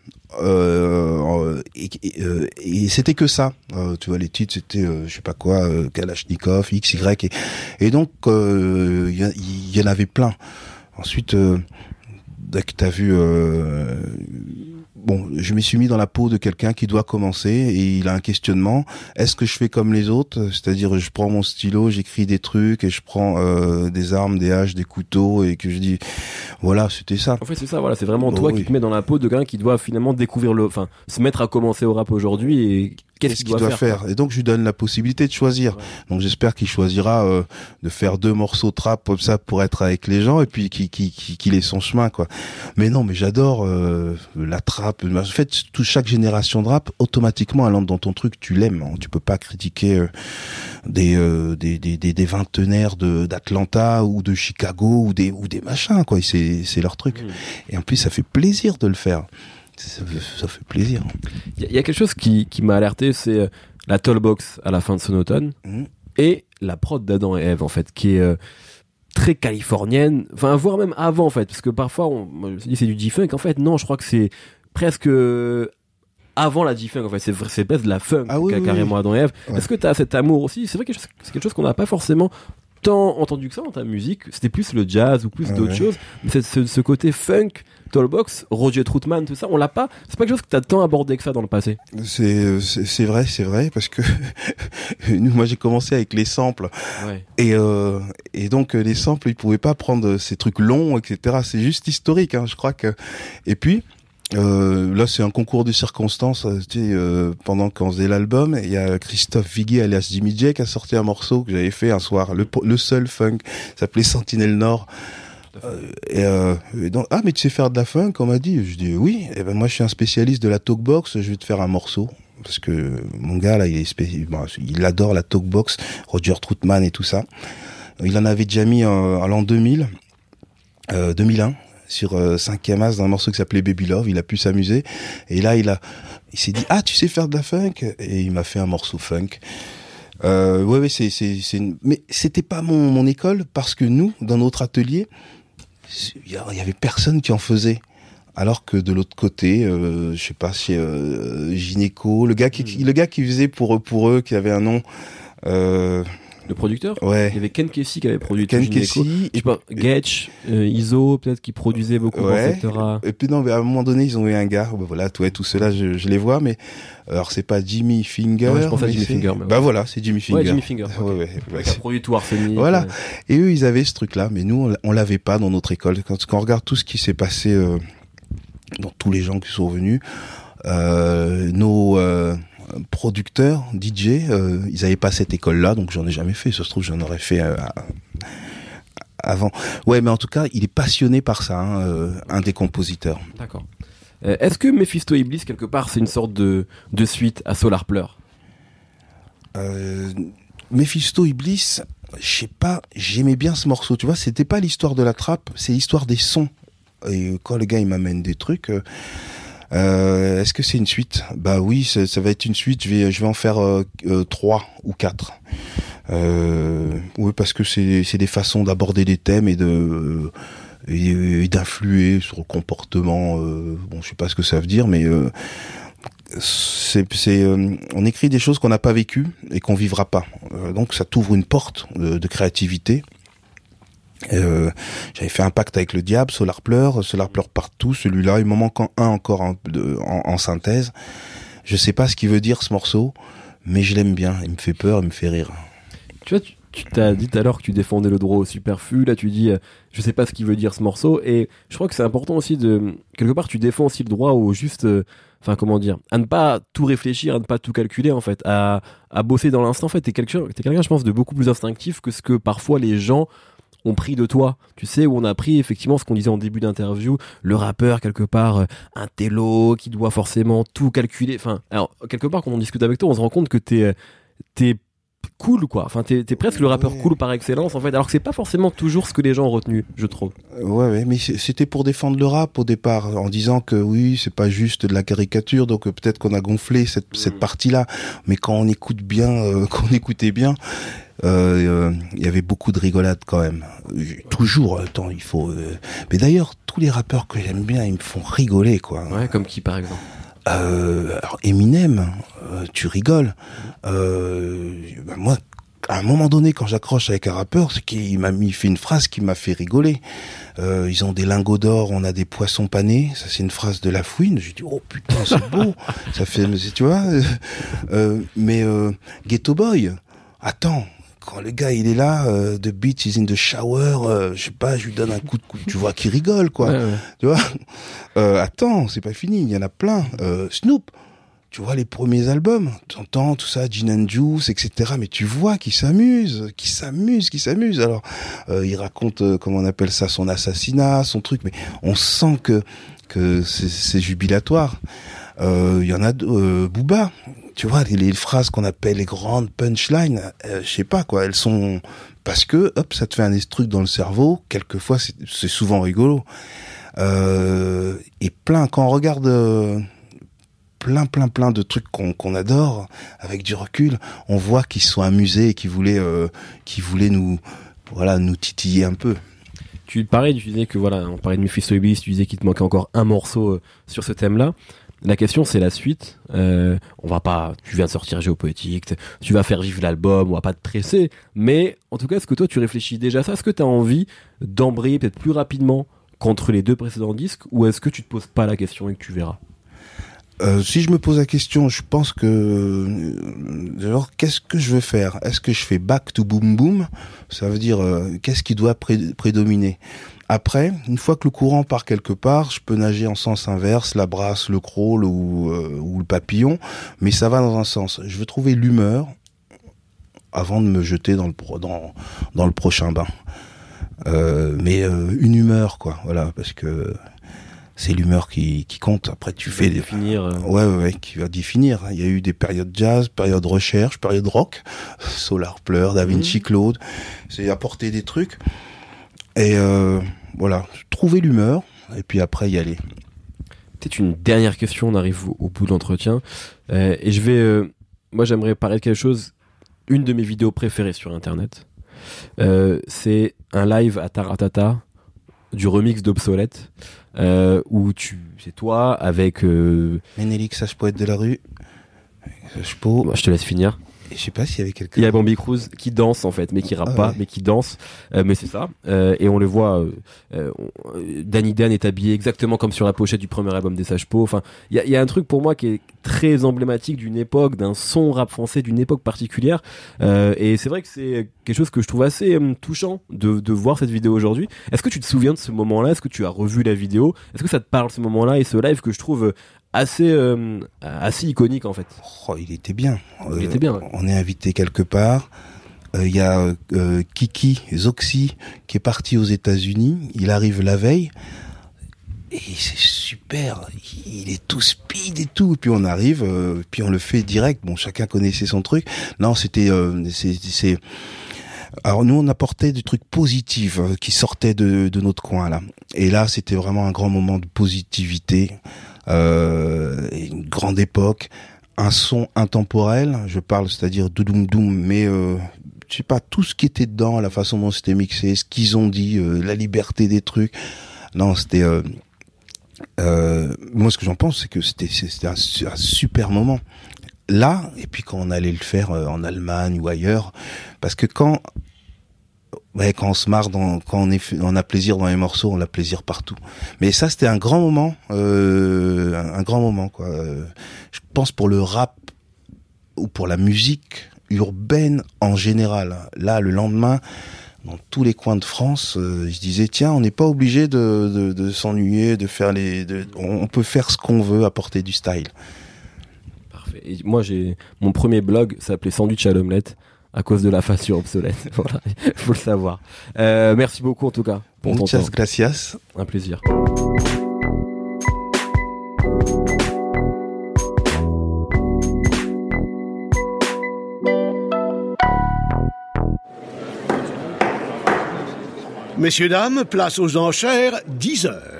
Euh, et et, euh, et c'était que ça. Euh, tu vois, les titres c'était euh, je sais pas quoi, euh, Kalachnikov, X, Y, et, et donc euh, il y, y en avait plein. Ensuite, euh, dès que t'as vu euh, bon, je me suis mis dans la peau de quelqu'un qui doit commencer et il a un questionnement. Est-ce que je fais comme les autres? C'est-à-dire, je prends mon stylo, j'écris des trucs et je prends euh, des armes, des haches, des couteaux et que je dis, voilà, c'était ça. En fait, c'est ça, voilà, c'est vraiment Oh, toi oui. qui te mets dans la peau de quelqu'un qui doit finalement découvrir le, enfin, se mettre à commencer au rap aujourd'hui et qu'est-ce qu'il doit, faire. Et donc, je lui donne la possibilité de choisir. Ouais. Donc, j'espère qu'il choisira euh, de faire deux morceaux trap comme ça pour être avec les gens et puis qu'il qui, qui, ait son chemin, quoi. Mais non, mais j'adore euh, la trap. En fait, tout, chaque génération de rap, automatiquement, elle entre dans ton truc, tu l'aimes. hein. Tu peux pas critiquer euh, des, euh, des, des, des, des vingtenaires de d'Atlanta ou de Chicago ou des ou des machins, quoi. C'est c'est leur truc. Mm. Et en plus, ça fait plaisir de le faire. Ça, ça fait plaisir. Il y, a- il y a quelque chose qui, qui m'a alerté, c'est euh, la tollbox à la fin de son automne Mhm. et la prod d'Adam et Eve en fait, qui est euh, très californienne, enfin voire même avant en fait, parce que parfois on, moi, je me suis dit c'est du G-funk, en fait non, je crois que c'est presque euh, avant la G-Funk, en fait. C'est, c'est de la funk, Ah oui, ca- oui, carrément Adam et. Ouais. Est-ce que t'as cet amour aussi? C'est vrai que c'est quelque chose qu'on n'a pas forcément tant entendu que ça dans ta musique. C'était plus le jazz ou plus Ah d'autres ouais. choses. Mais c'est- ce, ce côté funk, Tollbox, Roger Troutman, tout ça, on l'a pas. C'est pas quelque chose que t'as tant abordé que ça dans le passé. C'est c'est vrai, c'est vrai, parce que nous, moi j'ai commencé avec les samples Ouais. et euh, et donc les samples ils pouvaient pas prendre ces trucs longs, etc. C'est juste historique, hein, je crois que. Et puis euh, là c'est un concours de circonstances. euh, Tu sais, euh, pendant qu'on faisait l'album, il y a Christophe Viguier alias Jimmy J qui a sorti un morceau que j'avais fait un soir, le le seul funk, s'appelait Sentinelle Nord. Euh, euh, ah mais tu sais faire de la funk on m'a dit. Je dis oui. Et ben moi je suis un spécialiste de la talkbox je vais te faire un morceau. Parce que mon gars là il adore la talkbox Roger Troutman et tout ça. Il en avait déjà mis euh, à l'an 2000 euh, 2001 sur euh, 5 As un morceau qui s'appelait Baby Love. Il a pu s'amuser. Et là il a il s'est dit ah tu sais faire de la funk? Et il m'a fait un morceau funk. Euh, ouais, ouais, c'est, c'est, mais c'était pas mon école parce que nous, dans notre atelier, il y, avait personne qui en faisait. Alors que de l'autre côté, euh, je sais pas, chez euh, Gynéco, le gars qui, le gars qui faisait pour eux, pour eux, qui avait un nom, euh, Le producteur? Il y ouais, avait Ken Kesey qui avait produit Ken. Kesey. Je sais pas, Getch, euh, Iso, peut-être qui produisait beaucoup Ouais. dans Et puis non, mais à un moment donné, ils ont eu un gars. Bah, voilà, tout, ouais, tout cela, je, je les vois, mais alors c'est pas Jimmy Finger. Ouais, je pensais à Jimmy Finger, mais Bah voilà, c'est Jimmy Finger. Ouais, Jimmy Finger. Ouais, ok. ouais, ouais. Qui a produit tout. Voilà. euh, Et eux, ils avaient ce truc-là, mais nous, on l'a- on l'avait pas dans notre école. Quand, quand on regarde tout ce qui s'est passé euh, dans tous les gens qui sont venus, euh, nos producteurs, DJ, euh, ils avaient pas cette école-là, donc j'en ai jamais fait. Ça se trouve, j'en aurais fait euh, avant. Ouais, mais en tout cas, il est passionné par ça, hein, euh, un des compositeurs. D'accord. Est-ce que Mephisto Iblis, quelque part, c'est une sorte de, de suite à Solar Pleur Mephisto Iblis, je sais pas, j'aimais bien ce morceau, tu vois, c'était pas l'histoire de la trappe, c'est l'histoire des sons. Et quand le gars il m'amène des trucs, euh, est-ce que c'est une suite? Bah oui, ça, va être une suite. Je vais, je vais en faire euh, euh, trois ou quatre. Euh, oui, parce que c'est, des façons d'aborder des thèmes et de et, et d'influer sur le comportement. euh, bon, je sais pas ce que ça veut dire, mais c'est, on écrit des choses qu'on n'a pas vécues et qu'on vivra pas. Donc ça t'ouvre une porte de créativité. Euh, j'avais fait un pacte avec le diable, Solar pleure, Solar pleure partout. Celui-là, il m'en manque un encore en, synthèse. Je sais pas ce qu'il veut dire ce morceau, mais je l'aime bien. Il me fait peur, il me fait rire. Tu vois, tu t'as dit tout à l'heure que tu défendais le droit au superflu. Là, tu dis, euh, je sais pas ce qu'il veut dire ce morceau. Et je crois que c'est important aussi de. Quelque part, tu défends aussi le droit au juste. euh, Enfin, comment dire À ne pas tout réfléchir, à ne pas tout calculer, en fait. À, à bosser dans l'instant. En fait, t'es quelqu'un, t'es quelqu'un, je pense, de beaucoup plus instinctif que ce que parfois les gens ont pris de toi. Tu sais, où on a pris effectivement ce qu'on disait en début d'interview, le rappeur quelque part, euh, un télo qui doit forcément tout calculer. Enfin, alors quelque part quand on discute avec toi, on se rend compte que t'es euh, t'es cool quoi. Enfin, t'es presque le rappeur Ouais. cool par excellence en fait. Alors que c'est pas forcément toujours ce que les gens ont retenu, je trouve. Euh, Ouais, ouais, mais c'était pour défendre le rap au départ, en disant que oui, c'est pas juste de la caricature, donc euh, peut-être qu'on a gonflé cette, cette partie-là. Mais quand on écoute bien, euh, quand on écoutait bien, euh, euh, il y avait beaucoup de rigolade quand même. Toujours, attends, il faut. euh, Mais d'ailleurs, tous les rappeurs que j'aime bien, ils me font rigoler, quoi. Ouais, comme qui par exemple? Euh, alors Eminem, euh, tu rigoles. Euh, bah, moi, à un moment donné, quand j'accroche avec un rappeur, c'est qu'il m'a mis il fait une phrase qui m'a fait rigoler. Euh, ils ont des lingots d'or, on a des poissons panés. Ça, c'est une phrase de la fouine. J'ai dit oh putain, c'est beau. ça fait, tu vois. euh, mais euh, Ghetto Boy, attends. Quand le gars il est là, euh, the beach is in the shower, euh, je sais pas, je lui donne un coup de coup, tu vois qu'il rigole quoi. Ouais, ouais. Tu vois? Euh, Attends, c'est pas fini, il y en a plein. Euh, Snoop, tu vois les premiers albums, t'entends tout ça, Gin and Juice, etc. Mais tu vois qu'il s'amuse, qu'il s'amuse, qu'il s'amuse. Alors, euh, il raconte, euh, comment on appelle ça, son assassinat, son truc, mais on sent que que c'est- jubilatoire. Euh, Il y en a, euh, Booba, tu vois, les, phrases qu'on appelle les grandes punchlines, euh, je sais pas quoi, elles sont parce que hop, ça te fait un truc dans le cerveau. Quelquefois, c'est souvent rigolo. Euh, et plein quand on regarde euh, plein plein plein de trucs qu'on adore avec du recul, on voit qu'ils sont amusés et qu'ils voulaient euh, voulaient nous voilà nous titiller un peu. Tu parlais, tu disais que voilà, on parlait de Mephisto Iblis, tu disais qu'il te manquait encore un morceau sur ce thème-là. La question c'est la suite. Euh, on va pas, tu viens de sortir Géopoétique, tu vas faire vivre l'album, on va pas te presser. Mais en tout cas, est-ce que toi tu réfléchis déjà à ça? Est-ce que tu as envie d'embrayer peut-être plus rapidement qu'entre les deux précédents disques ou est-ce que tu te poses pas la question et que tu verras? Euh, si je me pose la question, je pense que euh, alors qu'est-ce que je veux faire? Est-ce que je fais back to boom boom? Ça veut dire euh, qu'est-ce qui doit prédominer? Après, une fois que le courant part quelque part, je peux nager en sens inverse, la brasse, le crawl ou, le papillon, mais ça va dans un sens. Je veux trouver l'humeur avant de me jeter dans le dans le prochain bain. mais une humeur quoi, voilà, parce que c'est l'humeur qui, qui compte. Après, tu fais des... définir. Euh. Ouais, ouais, ouais, qui va définir. Il y a eu des périodes jazz, périodes recherche, périodes rock, Solar Pleur, Da Vinci mhm. Claude. C'est apporter des trucs. Et euh, voilà, trouver l'humeur et puis après y aller. Peut-être une dernière question, on arrive au, bout de l'entretien. Euh, et je vais. moi, j'aimerais parler de quelque chose. Une de mes vidéos préférées sur Internet. c'est un live à Taratata du remix d'Obsolète euh, où tu c'est toi avec euh... Ménélique sage poète de la rue. Je, je te laisse finir je sais pas s'il y avait quelqu'un. Il y a Bambi Cruz qui danse en fait, mais qui rappe ah pas, mais qui danse. Euh, mais c'est ça. Euh, et on le voit. Euh, euh Danny Dan est habillé exactement comme sur la pochette du premier album des Sages Po. Enfin, il y a, y a, un truc pour moi qui est très emblématique d'une époque, d'un son rap français d'une époque particulière. Euh, et c'est vrai que c'est quelque chose que je trouve assez touchant de, de voir cette vidéo aujourd'hui. Est-ce que tu te souviens de ce moment-là? Est-ce que tu as revu la vidéo? Est-ce que ça te parle ce moment-là et ce live que je trouve assez euh, assez iconique en fait. Oh, il était bien. Il était bien. On est invité quelque part. Euh, il y a euh, Kiki Zoxy qui est parti aux États-Unis. Il arrive la veille. Et c'est super, il est tout speed et tout. Et puis on arrive, puis on le fait direct. Bon, chacun connaissait son truc. Non, c'était, c'est, alors nous, on apportait des trucs positifs qui sortaient de, de notre coin là. Et là, c'était vraiment un grand moment de positivité euh, une grande époque, un son intemporel, je parle, c'est-à-dire doudoum doum, mais euh, je sais pas tout ce qui était dedans, la façon dont c'était mixé, ce qu'ils ont dit, euh, la liberté des trucs. Non, c'était euh, euh, moi ce que j'en pense, c'est que c'était c'était un, un, super moment là, et puis quand on allait le faire en Allemagne ou ailleurs, parce que quand ouais, quand on se marre, quand on, a plaisir dans les morceaux, on a plaisir partout. Mais ça, c'était un grand moment, euh, un, grand moment, quoi. Je pense pour le rap ou pour la musique urbaine en général. Là, le lendemain, dans tous les coins de France, euh, je disais tiens, on n'est pas obligé de, s'ennuyer, de faire les, on peut faire ce qu'on veut, apporter du style. Parfait. Et moi, j'ai mon premier blog s'appelait Sandwich à l'omelette à cause de la facture obsolète. voilà, faut le savoir. Euh, merci beaucoup en tout cas pour ton temps. gracias. Un plaisir. Messieurs, dames, place aux enchères, 10 heures.